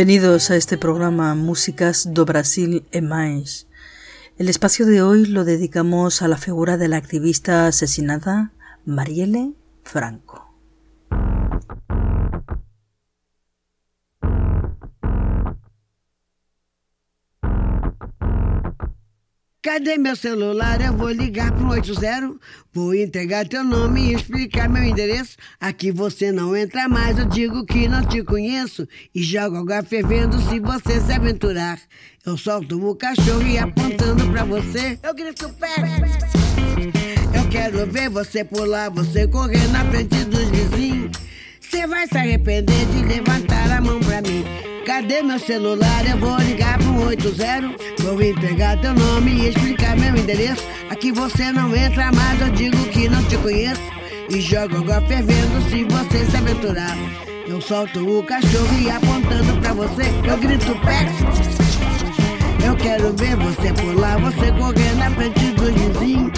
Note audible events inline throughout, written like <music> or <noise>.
Bienvenidos a este programa Músicas do Brasil e Mais. El espacio de hoy lo dedicamos a la figura de la activista asesinada Marielle Franco. Cadê meu celular? Eu vou ligar pro 80. Vou entregar teu nome e explicar meu endereço. Aqui você não entra mais, eu digo que não te conheço. E jogo água fervendo se você se aventurar. Eu solto o cachorro e apontando pra você, eu grito pé. Eu quero ver você pular, você correr na frente dos vizinhos. Você vai se arrepender de levantar a mão pra mim. Cadê meu celular? Eu vou ligar pro 80. Vou entregar teu nome e explicar meu endereço. Aqui você não entra mais, eu digo que não te conheço. E jogo água fervendo se você se aventurar. Eu solto o cachorro e apontando pra você, eu grito pex. Eu quero ver você pular, você correr na frente do vizinho.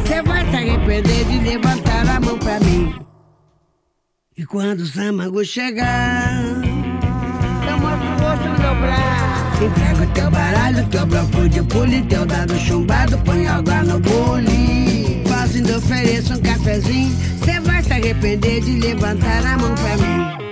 Você vai se arrepender de levantar a mão pra mim. E quando o Samango chegar, eu mostro o rosto no meu braço. Entrego teu baralho, teu bloco de pule, teu dado chumbado, põe água no bule. Faço ainda ofereço um cafezinho, cê vai se arrepender de levantar a mão pra mim.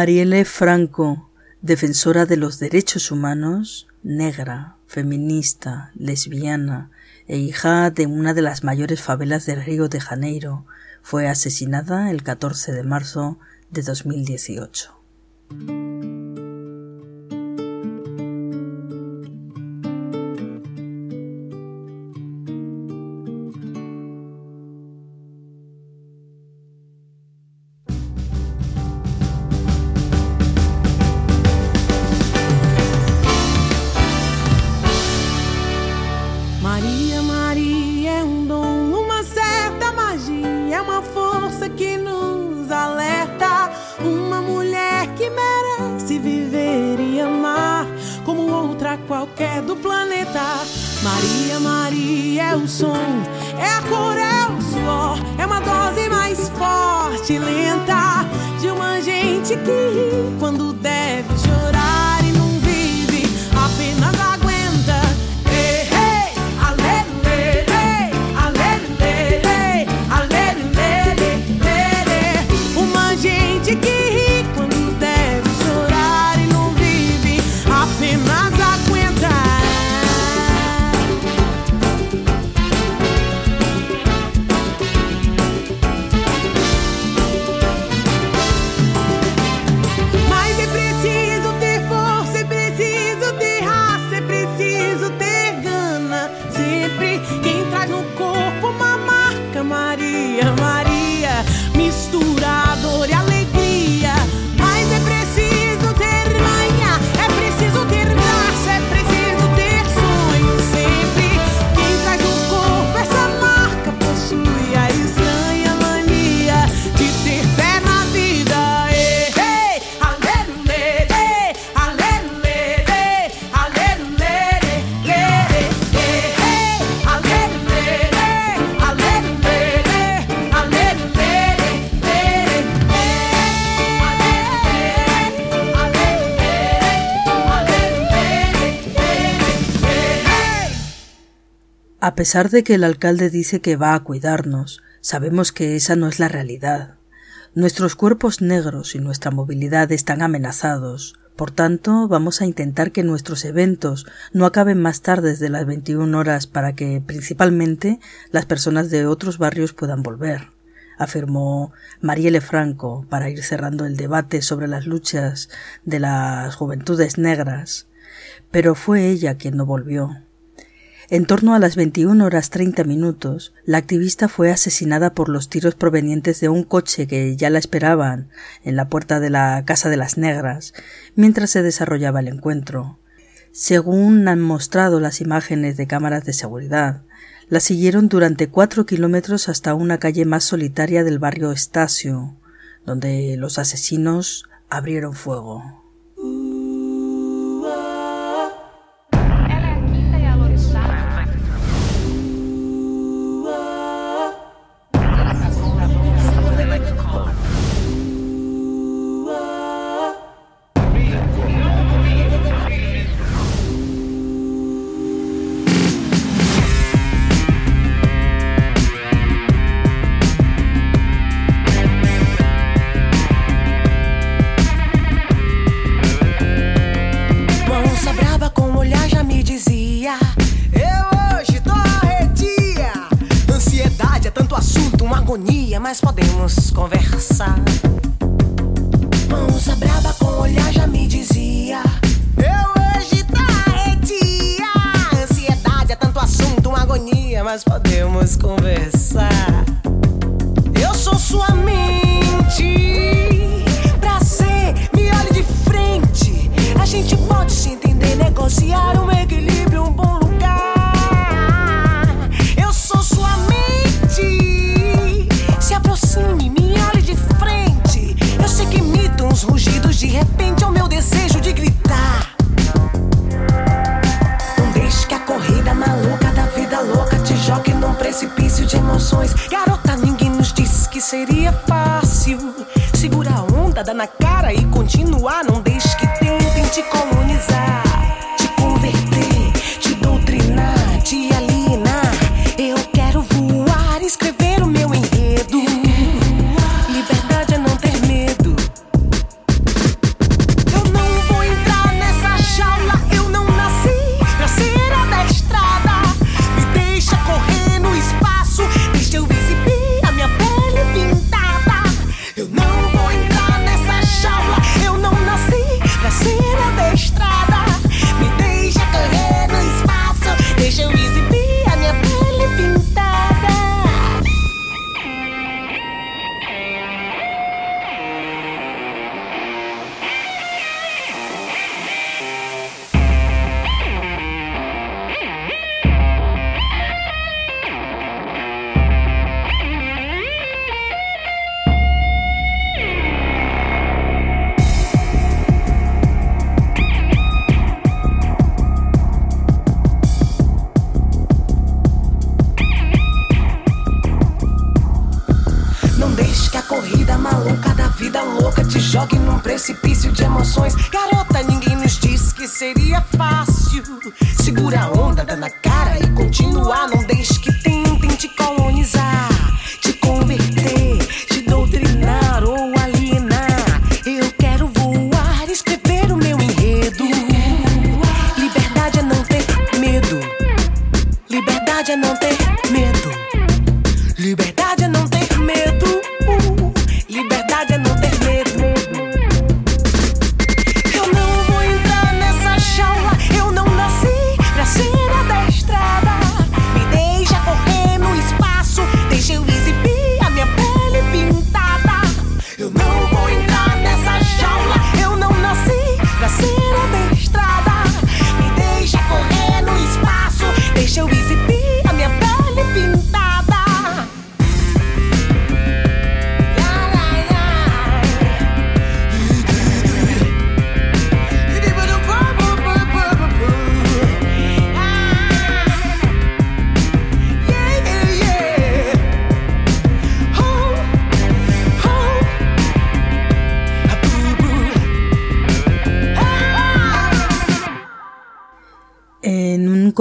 Marielle Franco, defensora de los derechos humanos, negra, feminista, lesbiana e hija de una de las mayores favelas de Río de Janeiro, fue asesinada el 14 de marzo de 2018. pesar de que el alcalde dice que va a cuidarnos, sabemos que esa no es la realidad. Nuestros cuerpos negros y nuestra movilidad están amenazados. Por tanto, vamos a intentar que nuestros eventos no acaben más tarde de las 21 horas para que, principalmente, las personas de otros barrios puedan volver afirmó Marielle Franco para ir cerrando el debate sobre las luchas de las juventudes negras. Pero fue ella quien no volvió. En torno a las 21 horas 30 minutos, la activista fue asesinada por los tiros provenientes de un coche que ya la esperaban en la puerta de la Casa de las Negras, mientras se desarrollaba el encuentro. Según han mostrado las imágenes de cámaras de seguridad, la siguieron durante cuatro kilómetros hasta una calle más solitaria del barrio Estacio, donde los asesinos abrieron fuego.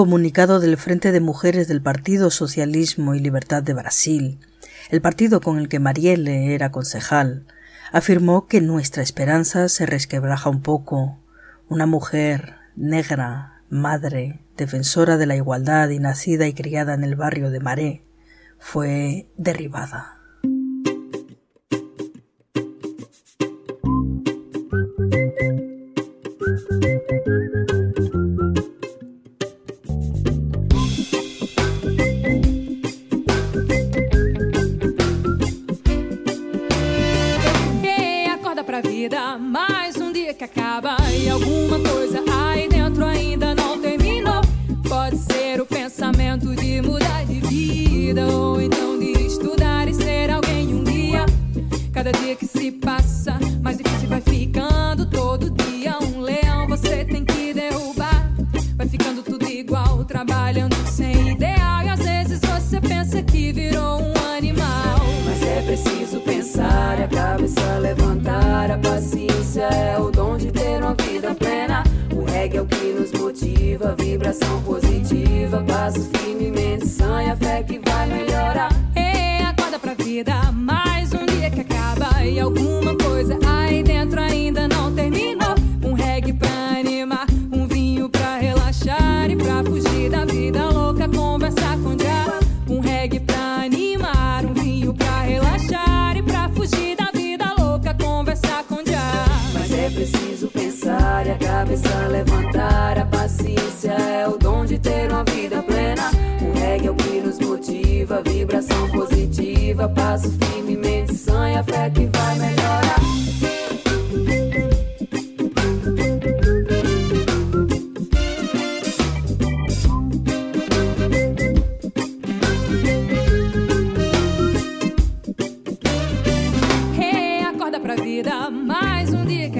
comunicado del Frente de Mujeres del Partido Socialismo y Libertad de Brasil, el partido con el que Marielle era concejal, afirmó que nuestra esperanza se resquebraja un poco. Una mujer negra, madre, defensora de la igualdad y nacida y criada en el barrio de Maré, fue derribada.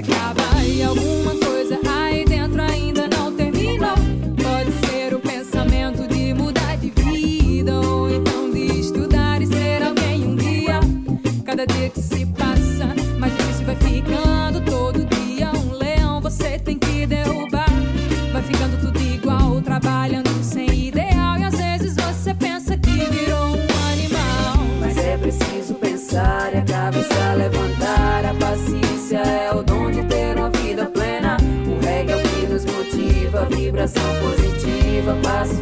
Yeah. The a.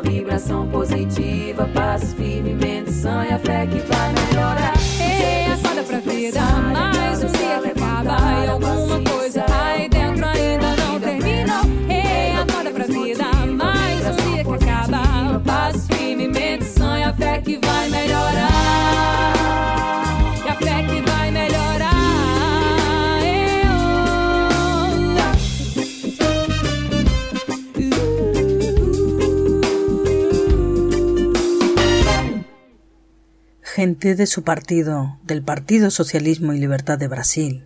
vibração positiva, passo firme, sanha e a fé que vai melhorar. De su partido, del Partido Socialismo y Libertad de Brasil,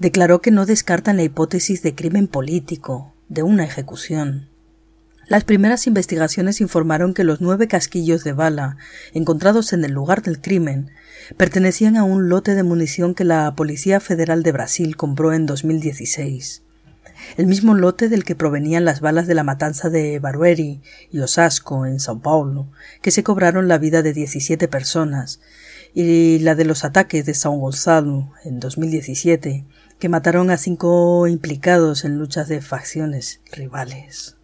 declaró que no descartan la hipótesis de crimen político, de una ejecución. Las primeras investigaciones informaron que los nueve casquillos de bala encontrados en el lugar del crimen pertenecían a un lote de munición que la Policía Federal de Brasil compró en 2016. El mismo lote del que provenían las balas de la matanza de Barueri y Osasco en Sao Paulo, que se cobraron la vida de 17 personas, y la de los ataques de São Gonçalo en 2017, que mataron a cinco implicados en luchas de facciones rivales.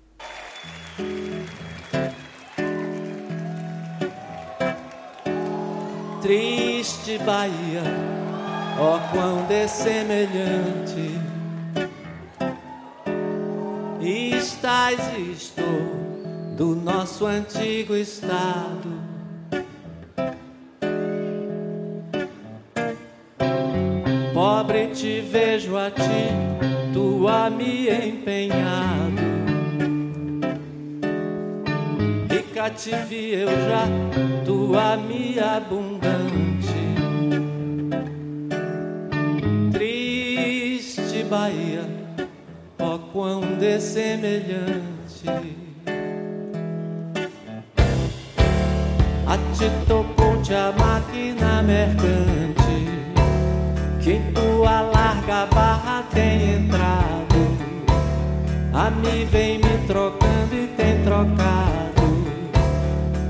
Triste Bahia, ó quão dessemelhante estás estou do nosso antigo estado. Pobre te vejo a ti, tu a me empenhado. Rica te vi eu já, tu a me abundante. Triste Bahia, ó quão dessemelhante. A ti tocou-te a máquina mercante que tua larga barra tem entrado. A mim vem me trocando e tem trocado.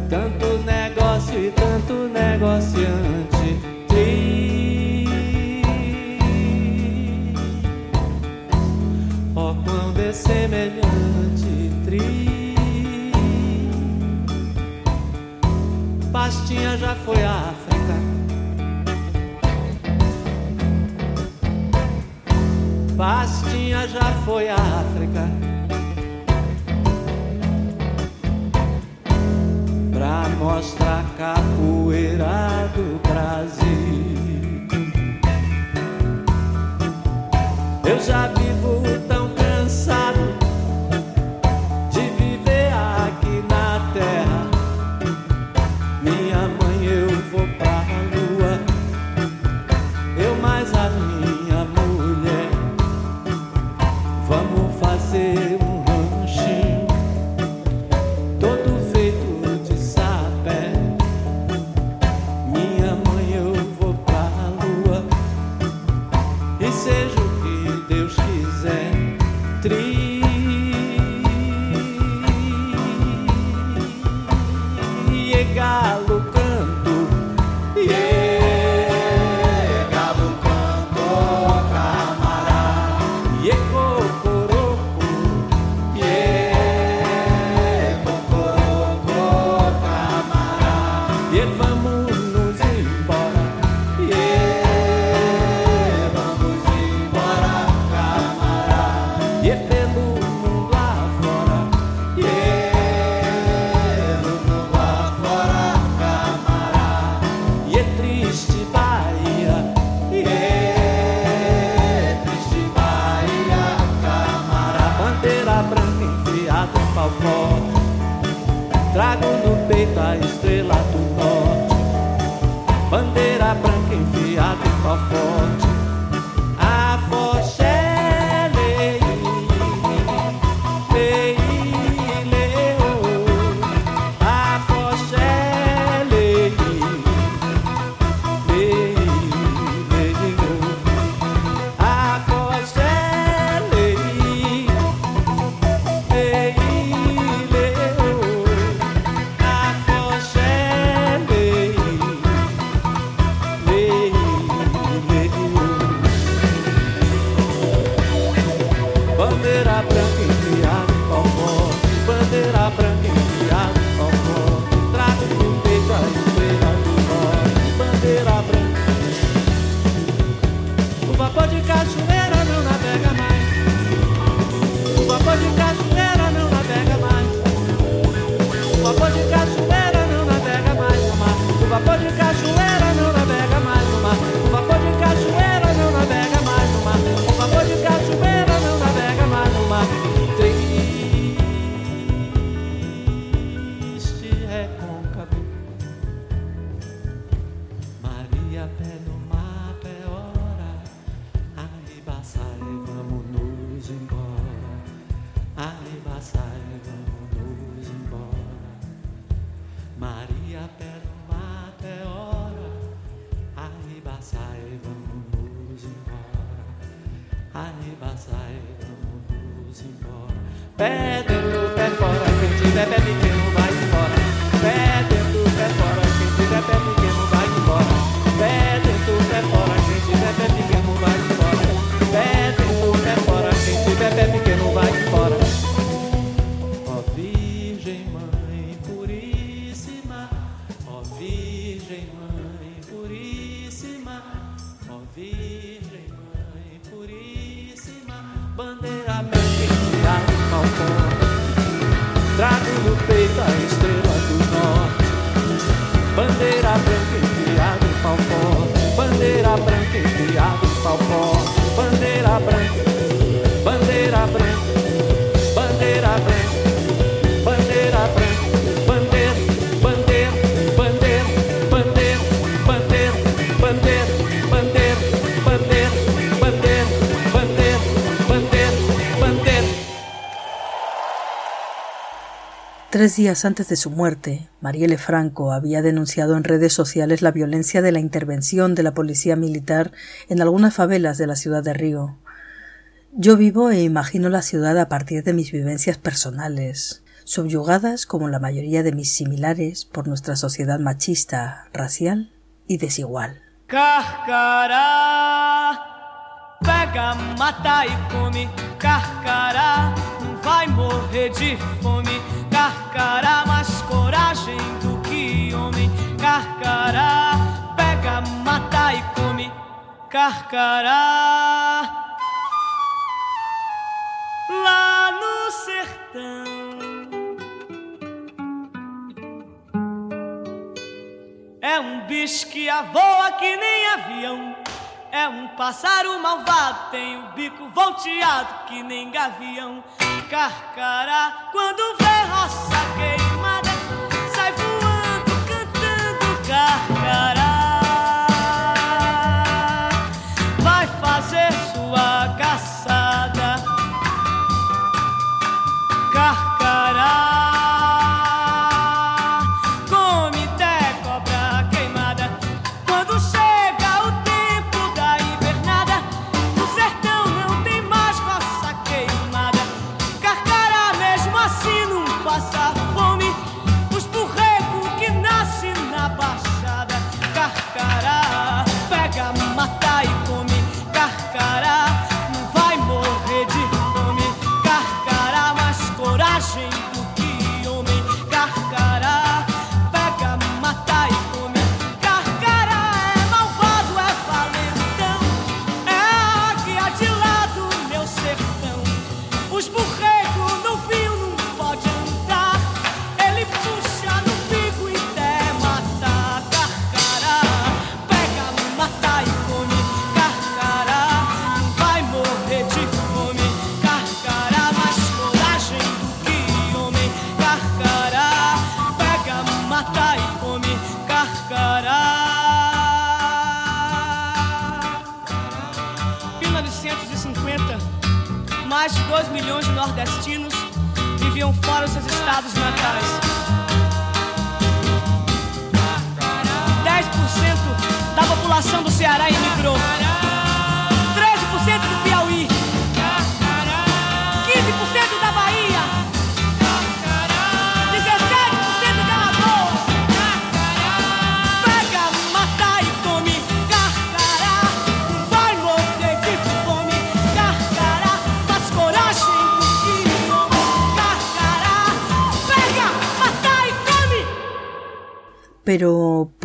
Tanto negócio e tanto negociante. Semelhante. Tri. Pastinha já foi a África. Bastinha já foi à África Pra mostrar a capoeira do Brasil Eu já vivo Tres días antes de su muerte, Marielle Franco había denunciado en redes sociales la violencia de la intervención de la policía militar en algunas favelas de la ciudad de Río. Yo vivo e imagino la ciudad a partir de mis vivencias personales, subyugadas como la mayoría de mis similares por nuestra sociedad machista, racial y desigual. Carcará, pega, mata e come. Não vai morrer de fome. Carcará, mais coragem do que homem. Carcará, pega, mata e come. Carcará, lá no sertão. É um bicho que voa que nem avião. É um pássaro malvado, tem o bico volteado que nem gavião. Carcará, quando vê roça queimada,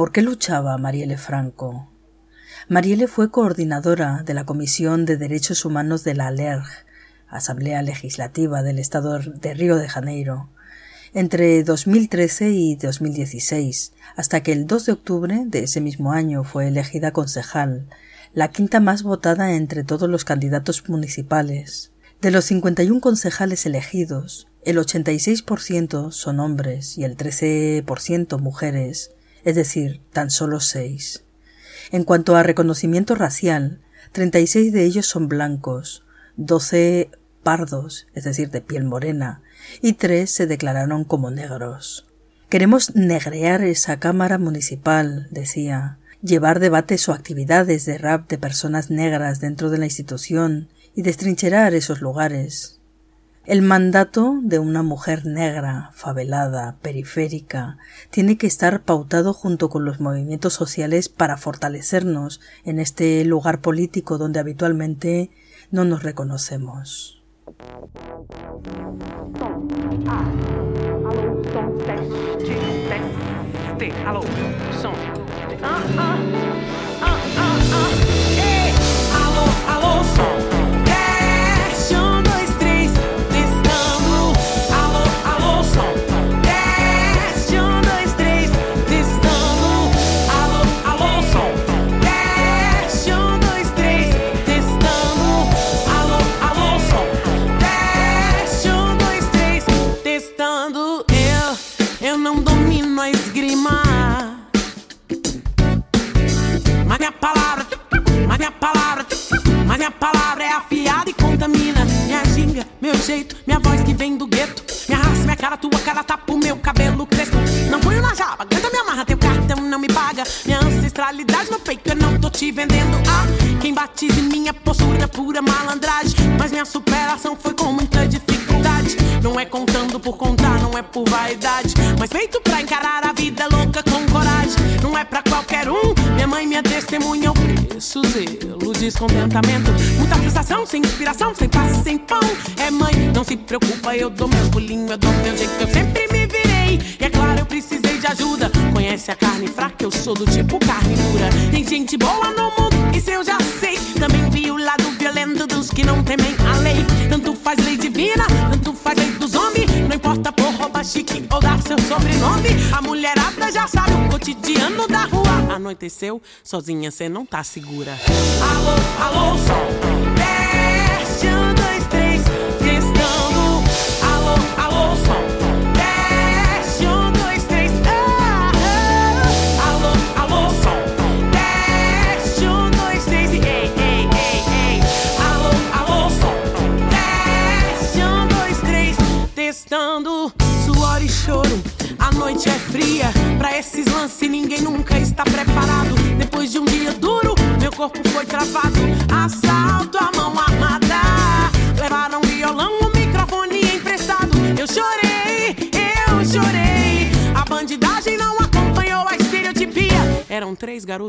¿por qué luchaba Marielle Franco? Marielle fue coordinadora de la Comisión de Derechos Humanos de la ALERJ, Asamblea Legislativa del Estado de Río de Janeiro, entre 2013 y 2016, hasta que el 2 de octubre de ese mismo año fue elegida concejal, la quinta más votada entre todos los candidatos municipales. De los 51 concejales elegidos, el 86% son hombres y el 13% mujeres, es decir, tan solo 6. En cuanto a reconocimiento racial, 36 de ellos son blancos, 12 pardos, es decir, de piel morena, y 3 se declararon como negros. Queremos negrear esa Cámara Municipal, decía, llevar debates o actividades de rap de personas negras dentro de la institución y destrincherar esos lugares. El mandato de una mujer negra, favelada, periférica, tiene que estar pautado junto con los movimientos sociales para fortalecernos en este lugar político donde habitualmente no nos reconocemos. Mas minha palavra, mas minha palavra, mas minha palavra é afiada e contamina. Minha ginga, meu jeito, minha voz que vem do gueto. Minha raça, minha cara, tua cara tapa o meu cabelo crespo. Não ponho na jaba, canta me amarra, teu cartão não me paga. Minha ancestralidade no peito, eu não tô te vendendo. Ah, quem batize minha postura, pura malandragem. Mas minha superação foi com muita dificuldade. Não é contando por contar, não é por vaidade. Mas feito pra encarar a vida louca com coragem. Não é pra qualquer um. Minha mãe, minha testemunha, o preço, zelo, descontentamento. Muita frustração, sem inspiração, sem passe, sem pão. É mãe, não se preocupa, eu dou meu pulinho, eu dou meu jeito, eu sempre me virei. E é claro, eu precisei de ajuda. Conhece a carne fraca, eu sou do tipo carne dura. Tem gente boa no mundo, isso eu já sei. Também vi o lado violento dos que não temem a lei. Tanto faz lei divina, tanto faz lei. Não importa por rouba chique ou dar seu sobrenome. A mulherada já sabe o cotidiano da rua. Anoiteceu, sozinha cê não tá segura. Alô, alô, som.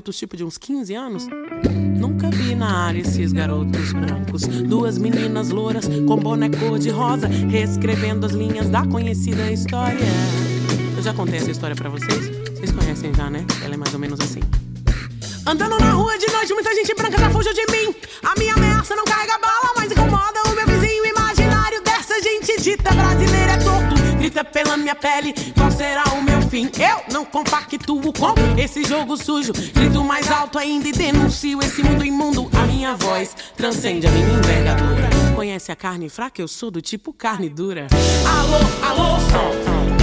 Garotos, tipo de uns 15 anos. Nunca vi na área esses garotos brancos. Duas meninas louras com boné cor de rosa, reescrevendo as linhas da conhecida história. Eu já contei essa história pra vocês? Vocês conhecem já, né? Ela é mais ou menos assim. Andando na rua de noite, muita gente branca já fugiu de mim. A minha ameaça não carrega bala, mas Grita pela minha pele, qual será o meu fim? Eu não compactuo com esse jogo sujo. Grito mais alto ainda e denuncio esse mundo imundo. A minha voz transcende a minha envergadura. Conhece a carne fraca? Eu sou do tipo carne dura. Alô, alô, som.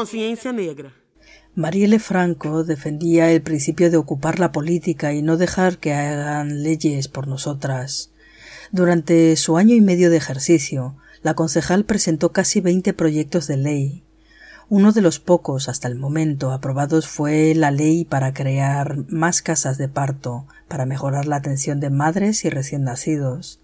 Consciência negra. Marielle Franco defendía el principio de ocupar la política y no dejar que hagan leyes por nosotras. Durante su año y medio de ejercicio, la concejal presentó casi 20 proyectos de ley. Uno de los pocos hasta el momento aprobados fue la ley para crear más casas de parto para mejorar la atención de madres y recién nacidos.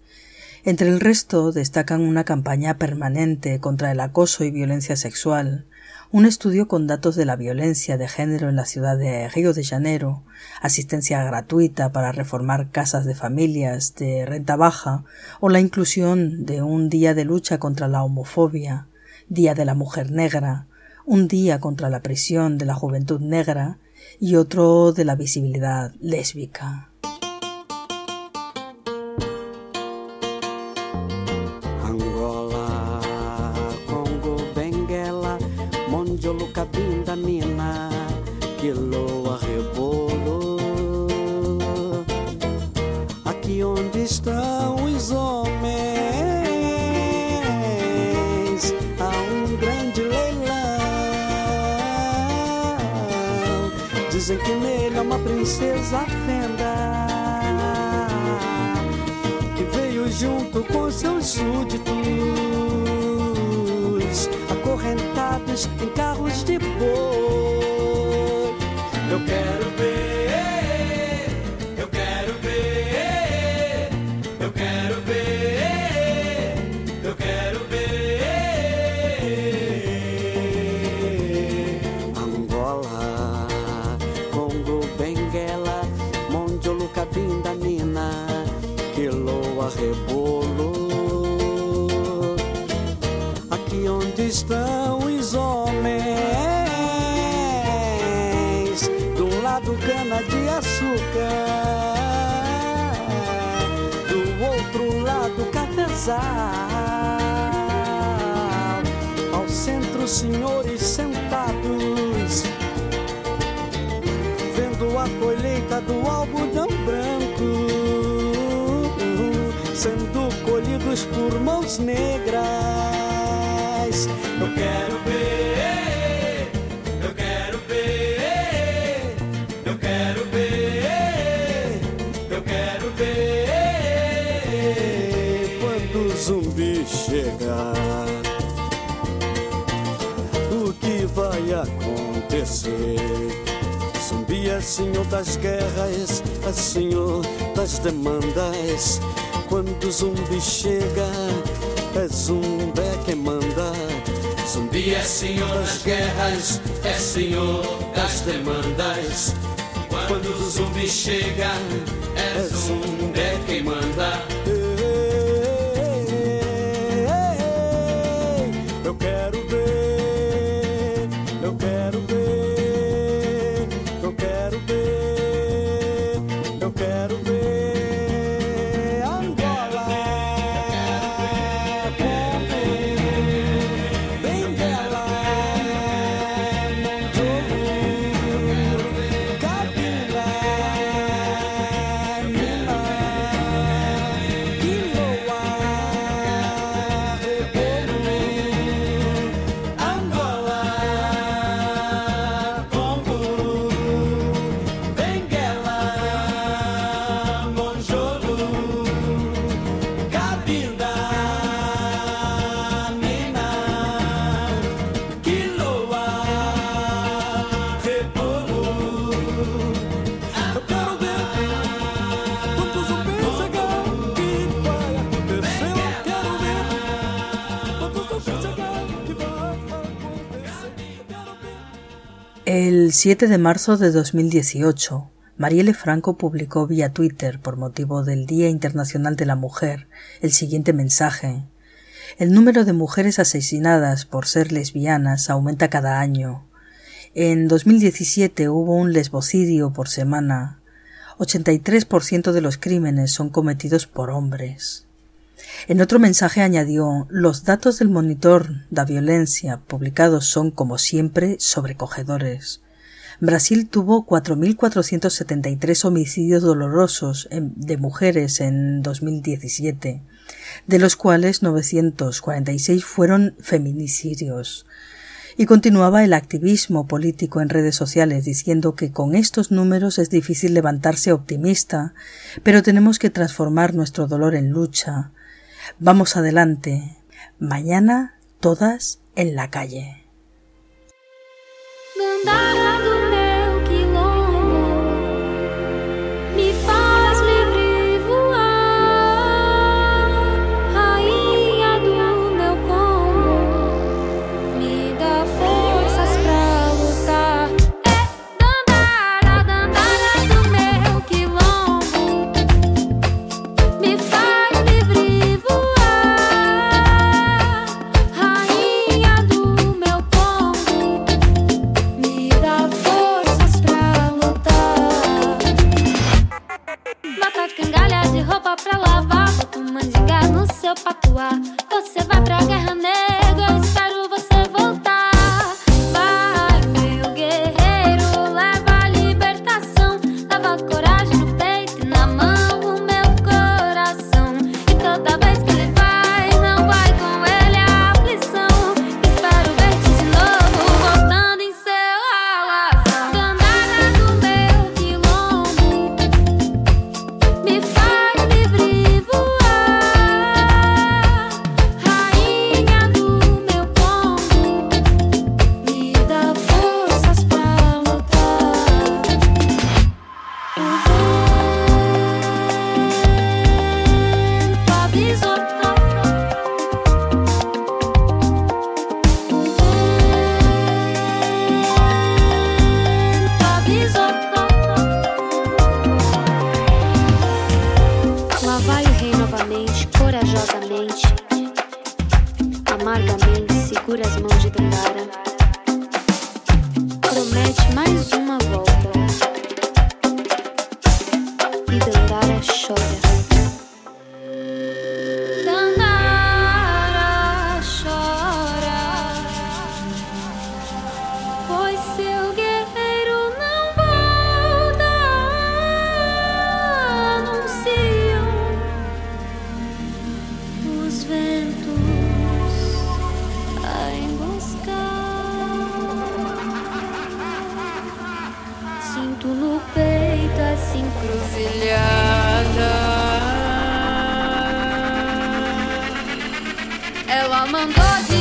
Entre el resto destacan una campaña permanente contra el acoso y violencia sexual, un estudio con datos de la violencia de género en la ciudad de Río de Janeiro, asistencia gratuita para reformar casas de familias de renta baja o la inclusión de un día de lucha contra la homofobia, Día de la Mujer Negra, un día contra la prisión de la juventud negra y otro de la visibilidad lésbica. Princesa fenda que veio junto com seus súditos, acorrentados em carros de boi. Colheita do algodão branco sendo colhidos por mãos negras. Eu quero ver, eu quero ver, eu quero ver, eu quero ver quando o zumbi chegar. O que vai acontecer? Zumbi é senhor das guerras, senhor das demandas. Quando zumbi chega, é zumbi quem manda. Zumbi é senhor das guerras, é senhor das demandas. Quando zumbi chega, é zumbi quem manda. El 7 de marzo de 2018, Marielle Franco publicó vía Twitter, por motivo del Día Internacional de la Mujer, el siguiente mensaje. El número de mujeres asesinadas por ser lesbianas aumenta cada año. En 2017 hubo un lesbocidio por semana. 83% de los crímenes son cometidos por hombres. En otro mensaje añadió Los datos del monitor da violencia publicados son, como siempre, sobrecogedores. Brasil tuvo 4.473 homicidios dolorosos de mujeres en 2017, de los cuales 946 fueron feminicidios. Y continuaba el activismo político en redes sociales diciendo que con estos números es difícil levantarse optimista, pero tenemos que transformar nuestro dolor en lucha. Vamos adelante. Mañana todas en la calle. Ela mandou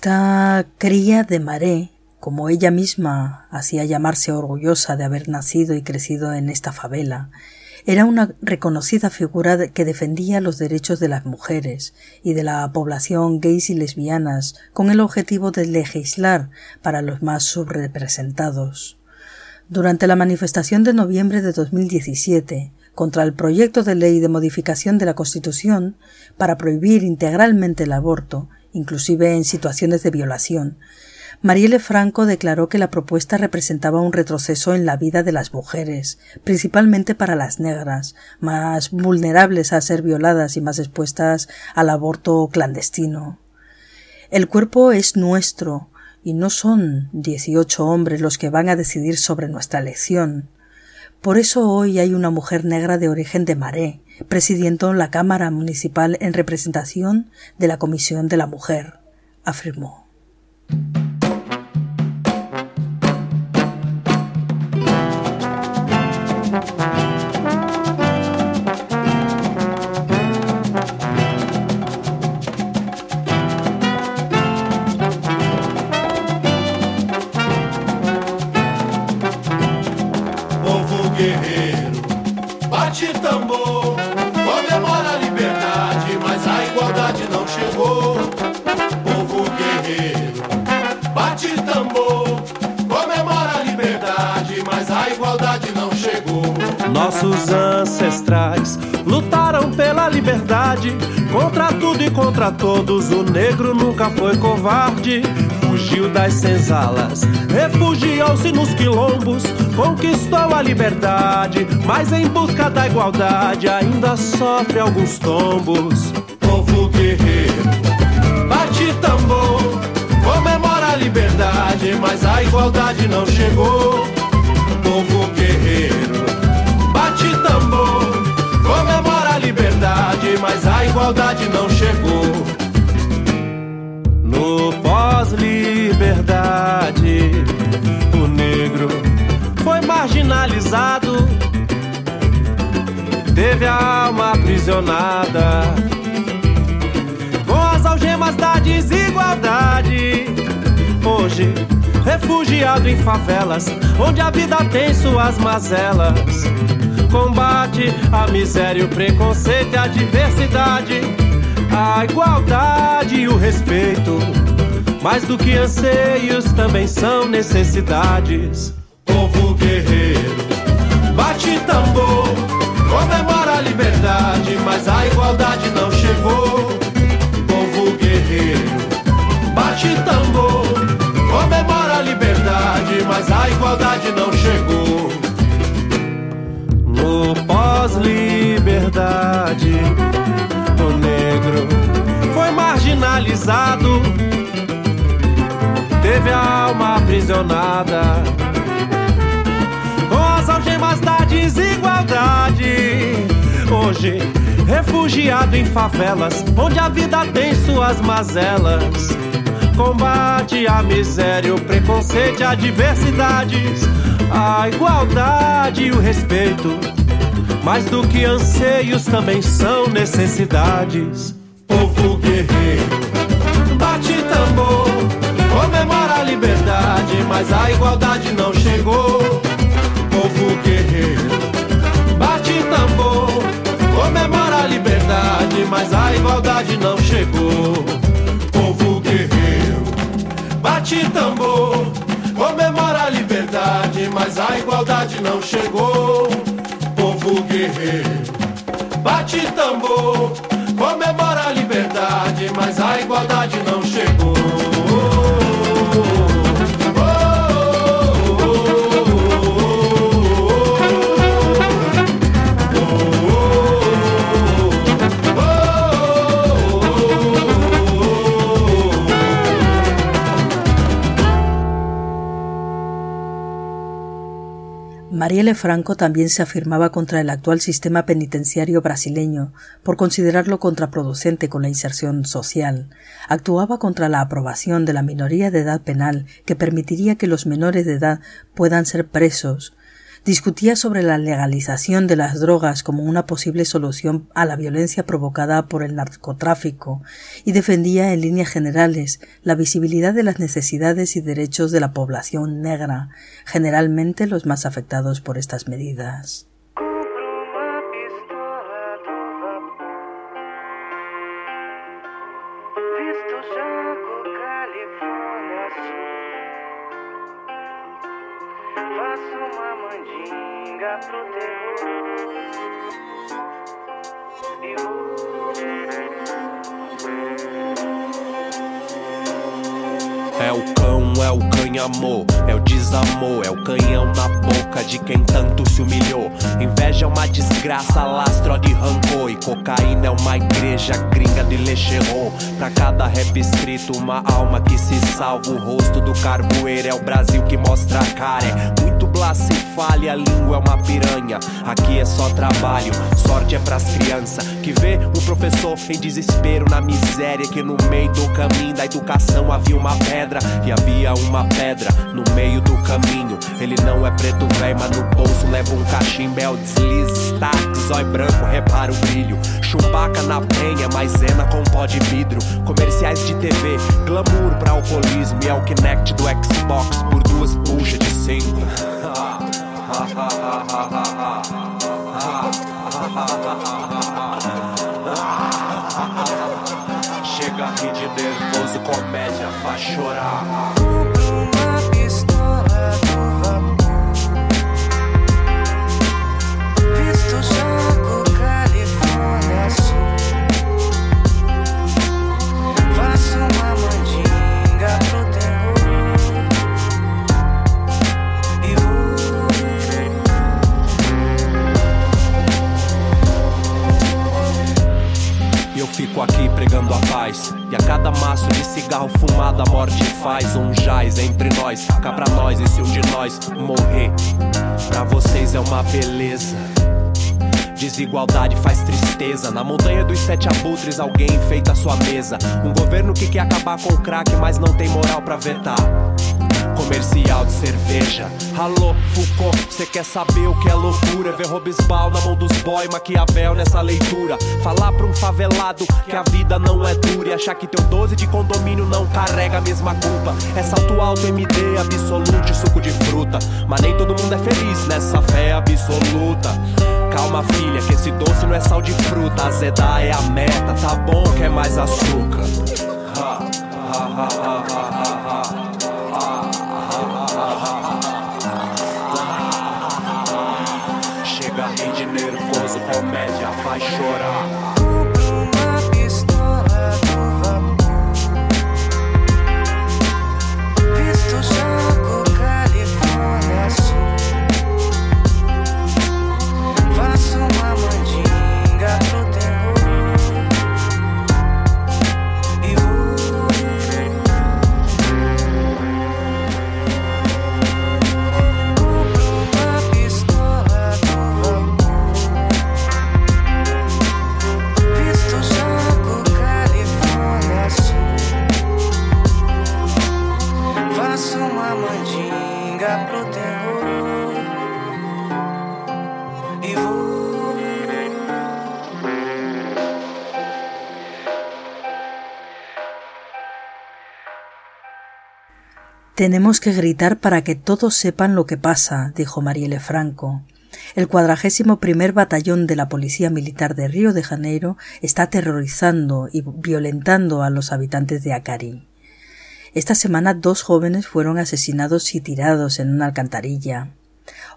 Esta cría de Maré, como ella misma hacía llamarse orgullosa de haber nacido y crecido en esta favela, era una reconocida figura que defendía los derechos de las mujeres y de la población gays y lesbianas con el objetivo de legislar para los más subrepresentados. Durante la manifestación de noviembre de 2017 contra el proyecto de ley de modificación de la Constitución para prohibir integralmente el aborto, inclusive en situaciones de violación, Marielle Franco declaró que la propuesta representaba un retroceso en la vida de las mujeres, principalmente para las negras, más vulnerables a ser violadas y más expuestas al aborto clandestino. El cuerpo es nuestro, y no son dieciocho hombres los que van a decidir sobre nuestra elección. Por eso hoy hay una mujer negra de origen de Maré, presidiendo la Cámara Municipal en representación de la Comisión de la Mujer, afirmó. Nossos ancestrais lutaram pela liberdade, contra tudo e contra todos. O negro nunca foi covarde, fugiu das senzalas, refugiou-se nos quilombos, conquistou a liberdade, mas em busca da igualdade ainda sofre alguns tombos. Povo guerreiro, bate tambor, comemora a liberdade, mas a igualdade não chegou. Povo guerreiro, bate tambor, comemora a liberdade, mas a igualdade não chegou. No pós-liberdade, o negro foi marginalizado, teve a alma aprisionada, com as algemas da desigualdade. Hoje, refugiado em favelas, onde a vida tem suas mazelas. A miséria, o preconceito e a diversidade a igualdade e o respeito. Mais do que anseios, também são necessidades. Povo guerreiro, bate tambor, comemora a liberdade, mas a igualdade não chegou. Povo guerreiro, bate tambor, pós-liberdade, o negro foi marginalizado, teve a alma aprisionada, com as algemas da desigualdade. Hoje, refugiado em favelas, onde a vida tem suas mazelas. Combate a miséria, o preconceito a diversidades, a igualdade e o respeito. Mais do que anseios também são necessidades. Povo guerreiro, bate tambor, comemora a liberdade, mas a igualdade não chegou. Povo guerreiro, bate tambor, comemora a liberdade, mas a igualdade não chegou. Povo guerreiro, bate tambor, comemora a liberdade, mas a igualdade não chegou. Bate tambor, comemora a liberdade, mas a igualdade não Marielle Franco también se afirmaba contra el actual sistema penitenciario brasileño por considerarlo contraproducente con la inserción social. Actuaba contra la aprobación de la minoría de edad penal que permitiría que los menores de edad puedan ser presos discutía sobre la legalización de las drogas como una posible solución a la violencia provocada por el narcotráfico y defendía en líneas generales la visibilidad de las necesidades y derechos de la población negra, generalmente los más afectados por estas medidas. Uma alma que se salva. O rosto do carvoeiro é o Brasil que mostra a cara. É muito blace falha, a língua é uma piranha. Aqui é só trabalho, sorte é pras crianças. Que vê o professor em desespero na miséria. Que no meio do caminho da educação havia uma pedra e havia uma pedra no meio do caminho. Ele não é preto velho, mas no bolso leva um cachimbel, deslize, stack, zói branco, repara o brilho. Chumbaca na penha, maisena com pó de vidro. Comerciais de TV, glamour pra alcoolismo. E é o Kinect do Xbox por duas puxas de cinco. Chega a rir de nervoso, comédia, faz chorar. Fico aqui pregando a paz. E a cada maço de cigarro fumado, a morte faz um jaz entre nós. Cá pra nós, e se um de nós morrer, pra vocês é uma beleza. Desigualdade faz tristeza. Na montanha dos sete abutres, alguém enfeita sua mesa. Um governo que quer acabar com o crack, mas não tem moral pra vetar. Comercial de cerveja. Alô, Foucault, cê quer saber o que é loucura? Ver Robesbal na mão dos boy, Maquiavel nessa leitura. Falar pra um favelado que a vida não é dura e achar que teu 12 de condomínio não carrega a mesma culpa. É salto alto, MD, absolute, suco de fruta. Mas nem todo mundo é feliz nessa fé absoluta. Calma, filha, que esse doce não é sal de fruta. Azedar é a meta, tá bom, quer mais açúcar. Ha, ha, ha, ha, ha, Tenemos que gritar para que todos sepan lo que pasa, dijo Marielle Franco. El cuadragésimo primer batallón de la Policía Militar de Río de Janeiro está aterrorizando y violentando a los habitantes de Acari. Esta semana dos jóvenes fueron asesinados y tirados en una alcantarilla.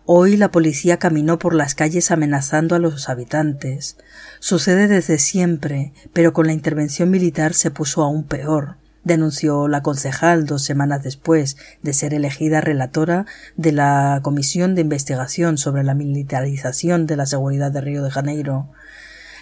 Hoy la policía caminó por las calles amenazando a los habitantes. Sucede desde siempre, pero con la intervención militar se puso aún peor denunció la concejal dos semanas después de ser elegida relatora de la Comisión de Investigación sobre la Militarización de la Seguridad de Río de Janeiro.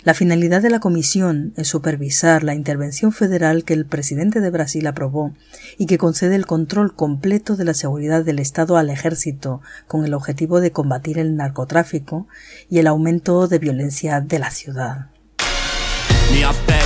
La finalidad de la comisión es supervisar la intervención federal que el presidente de Brasil aprobó y que concede el control completo de la seguridad del Estado al ejército con el objetivo de combatir el narcotráfico y el aumento de violencia de la ciudad.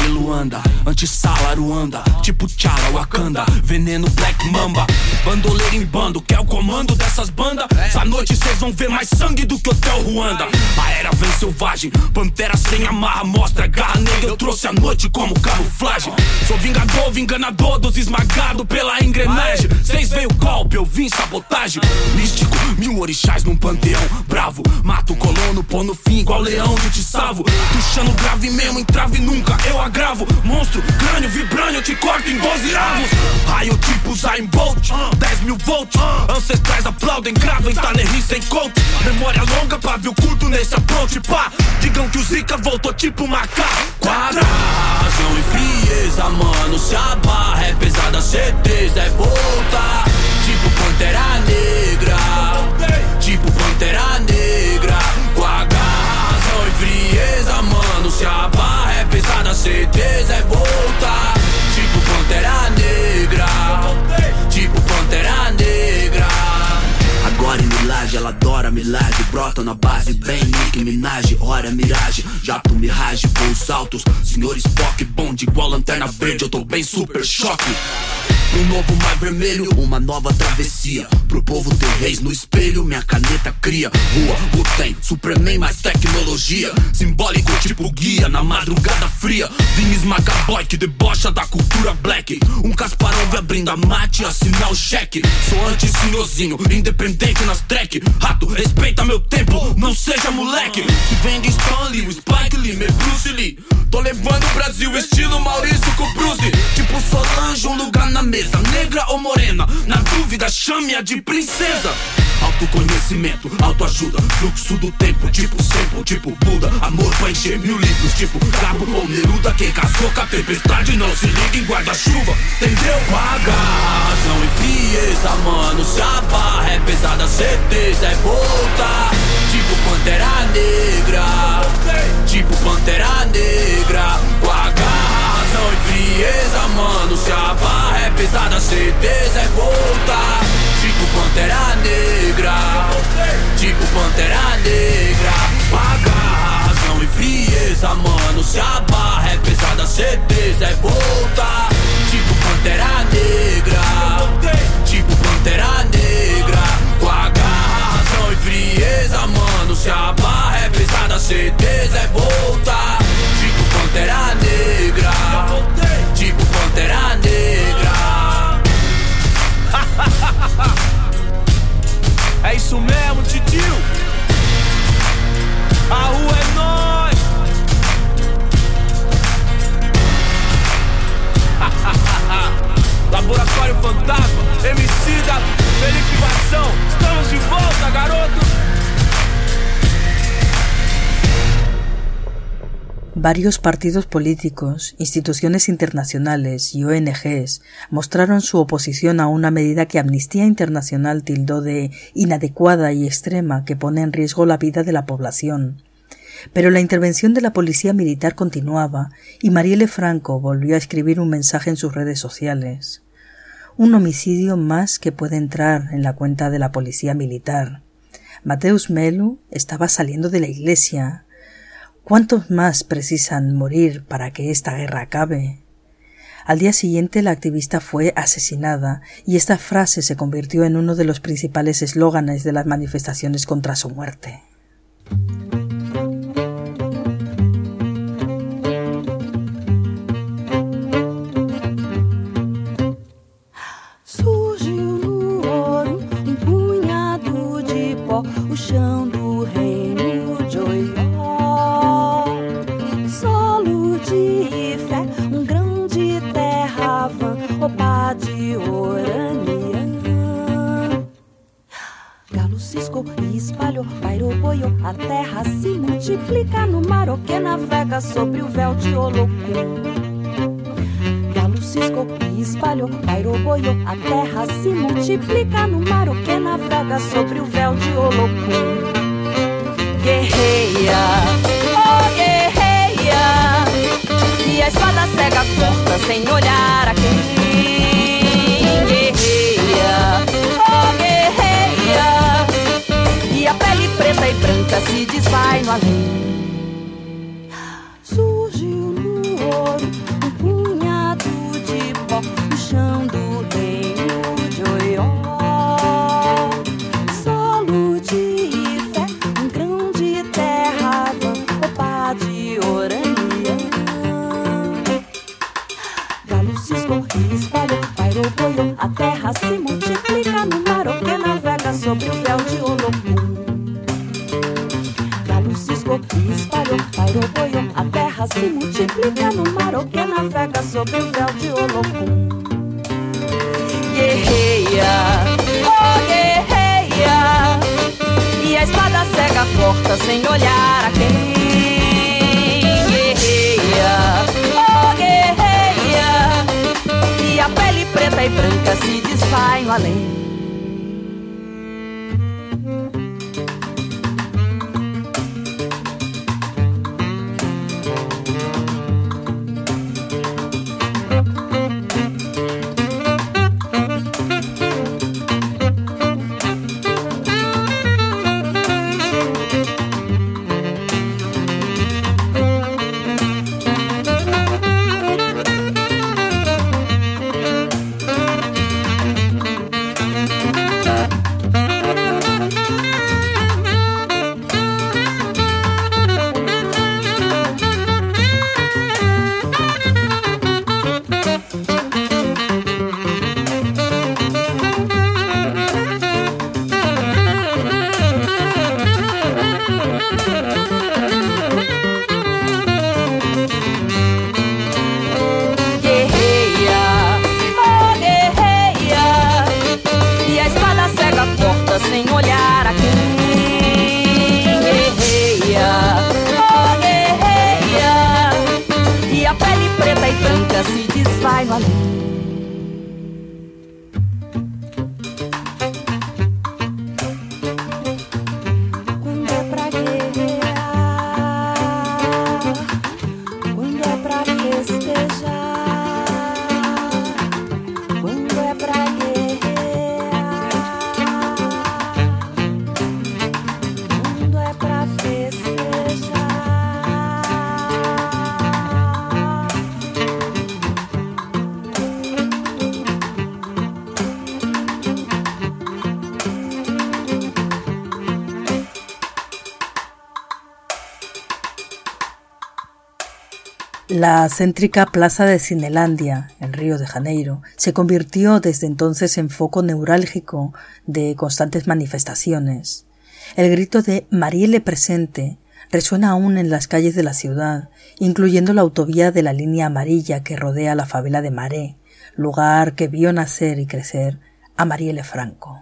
Pele Luanda, antissala Ruanda, tipo Tchala, Wakanda, veneno Black Mamba, bandoleiro em bando, que é o comando dessas bandas. Essa noite vocês vão ver mais sangue do que Hotel Ruanda. A era vem selvagem, pantera sem amarra, mostra garra negra. Eu trouxe a noite como camuflagem. Sou vingador, enganador dos esmagado pela engrenagem. Vocês veio golpe, eu vim sabotagem. Místico, mil orixás num panteão, bravo. Mato colono, pô no fim, igual leão de te salvo. Tuxando grave mesmo, entrave nunca, eu agravo. Monstro, crânio, vibrânio, eu te corto em 12 avos. Raio tipo Zayn Bolt, 10 mil volts. Ancestrais aplaudem, gravem, tá nem sem coach. Memória longa, pavio curto nesse approach, pá. Digam que o Zika voltou tipo macaco. Quadração e frieza, mano. Se a barra é pesada, certeza é voltar. Tipo Pantera Negra. Tipo Pantera Negra. Com e frieza, mano. Se a barra é pesada, certeza é voltar. Em Milagre, ela adora milagre Brota na base, bem Nick Minaj Hora miragem, jato mirage Voos altos, senhor Spock Bonde igual lanterna verde, eu tô bem super choque. Um novo mar vermelho, uma nova travessia. Pro povo ter reis no espelho, minha caneta cria. Rua, Wu-Tang, Superman mais tecnologia. Simbólico tipo guia, na madrugada fria. Vim esmagar boy que debocha da cultura black. Um Kasparov abrindo a mate, assinar o cheque. Sou anti-senhorzinho, independente nas track. Rato, respeita meu tempo, não seja moleque. Se vem de Stanley, o Spike Lee, meu Bruce Lee. Tô levando o Brasil estilo Maurício com Bruce. Tipo Solange, um lugar na mesa Negra ou morena, na dúvida chame-a de princesa Autoconhecimento, autoajuda, fluxo do tempo Tipo sempre, tipo Buda Amor pra encher mil livros, tipo Cabo ou Neruda Quem casou com a tempestade não se liga em guarda-chuva Entendeu? Paga. E frieza, mano Se a barra é pesada, certeza é voltar Tipo Pantera Negra Tipo Pantera Negra Com a e frieza, mano Se a barra é pesada, certeza é voltar Tipo Pantera Negra. Tipo Pantera Negra. Paga razão e frieza, mano. Se a barra é pesada, certeza é voltar Tipo Pantera Negra. Tipo Pantera Negra. Com a razão e frieza, mano. Se a barra é pesada, certeza é voltar Tipo Pantera Negra. Tipo Pantera Negra É isso mesmo, titio. A rua é nós. <laughs> Laboratório Fantasma, Emicida, Felipe Vação Estamos de volta, garoto Varios partidos políticos, instituciones internacionales y ONGs mostraron su oposición a una medida que Amnistía Internacional tildó de inadecuada y extrema que pone en riesgo la vida de la población. Pero la intervención de la policía militar continuaba y Marielle Franco volvió a escribir un mensaje en sus redes sociales. Un homicidio más que puede entrar en la cuenta de la policía militar. Mateus Melu estaba saliendo de la iglesia, ¿Cuántos más precisan morir para que esta guerra acabe? Al día siguiente la activista fue asesinada y esta frase se convirtió en uno de los principales eslóganes de las manifestaciones contra su muerte. Espalhou, pairou, boiou, a terra se multiplica no mar o que navega sobre o véu de Olocum. Galo ciscou e espalhou, pairou, boiou, a terra se multiplica no mar o que navega sobre o véu de Olocum. Guerreia, oh guerreia, e a espada cega corta sem olhar a quem. Branca se desfaz no além. Surgiu no ouro um punhado de pó no chão do reino de Oió. Solo de fé, um grão de terra, roupa de orania. Galo ciscou e espalhou, pairou, boiou, a terra se multiplica multiplica no mar o que navega sobre o véu de Olocum. Guerreia, oh guerreia, e a espada cega corta sem olhar a quem. Guerreia, oh guerreia, e a pele preta e branca se desfaz no além. La céntrica plaza de Cinelandia, en Río de Janeiro, se convirtió desde entonces en foco neurálgico de constantes manifestaciones. El grito de Marielle presente resuena aún en las calles de la ciudad, incluyendo la autovía de la línea amarilla que rodea la favela de Maré, lugar que vio nacer y crecer a Marielle Franco.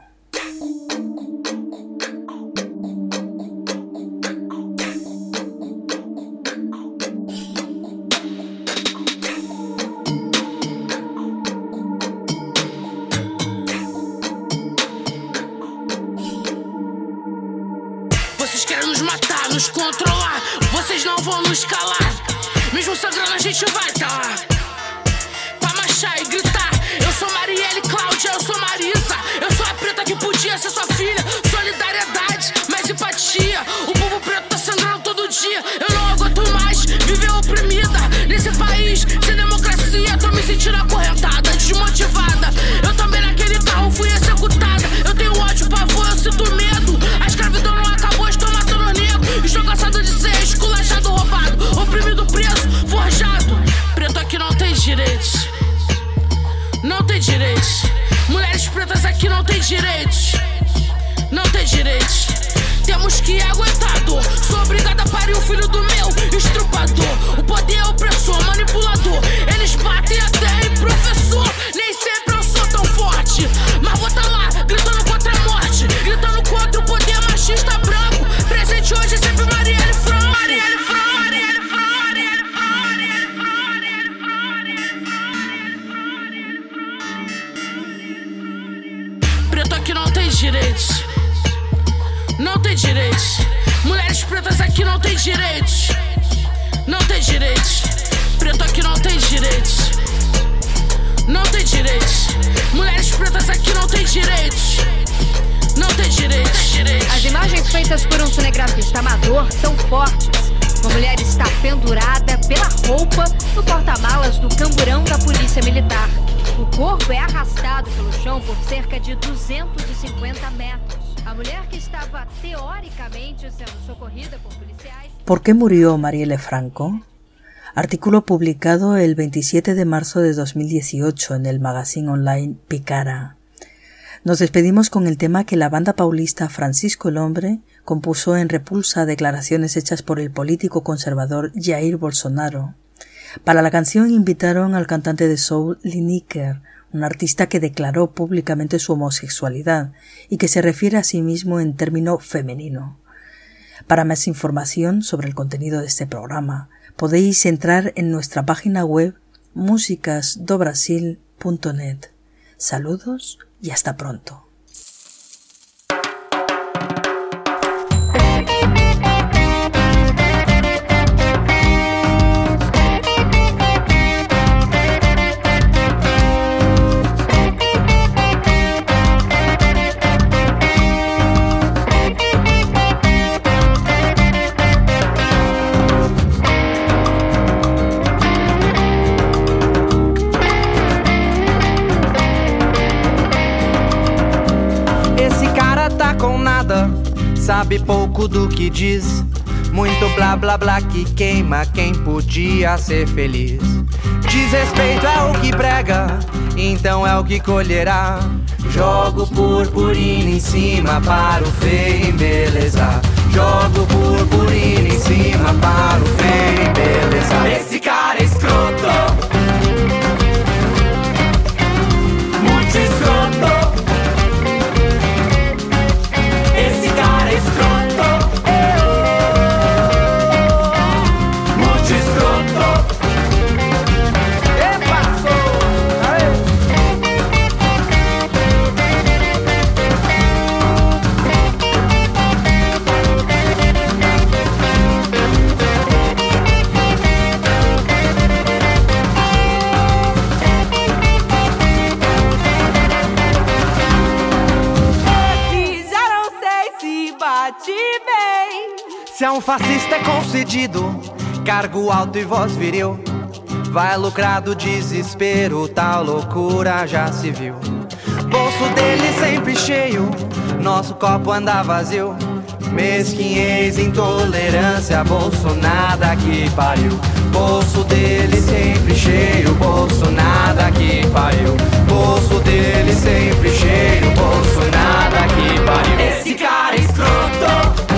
Podia ser sua filha. Solidariedade, mais empatia. O povo preto tá sangrando todo dia. Eu não aguento mais viver oprimida nesse país sem democracia. Tô me sentindo acorrentada, desmotivada. Eu também naquele carro fui executada. Eu tenho ódio, pavor, eu sinto medo. A escravidão não acabou, estou matando negro. Estou cansado de ser esculachado, roubado, oprimido, preso, forjado. Preto aqui não tem direitos. Não tem direitos. Mulheres pretas aqui não tem direitos. Direitos. Temos que aguentar dor. Sou obrigada a parir o filho do por policiais. ¿Por qué murió Marielle Franco? Artículo publicado el 27 de marzo de 2018 en el magazine online Picara. Nos despedimos con el tema que la banda paulista Francisco el Hombre compuso en repulsa a declaraciones hechas por el político conservador Jair Bolsonaro. Para la canción invitaron al cantante de soul Lineker, un artista que declaró públicamente su homosexualidad y que se refiere a sí mismo en término femenino. Para más información sobre el contenido de este programa, podéis entrar en nuestra página web musicasdobrasil.net. Saludos y hasta pronto. Sabe pouco do que diz. Muito blá blá blá que queima quem podia ser feliz. Desrespeito é o que prega, então é o que colherá. Jogo purpurina em cima para o feio embelezar. Jogo purpurina em cima para o feio embelezar. Esse cara Fascista é concedido cargo alto e voz viril. Vai lucrar do desespero, tal loucura já se viu. Bolso dele sempre cheio, nosso copo anda vazio. Mesquinhez, intolerância, bolso nada que pariu. Bolso dele sempre cheio, bolso nada que pariu. Bolso dele sempre cheio, bolso nada que pariu. Esse cara é escroto.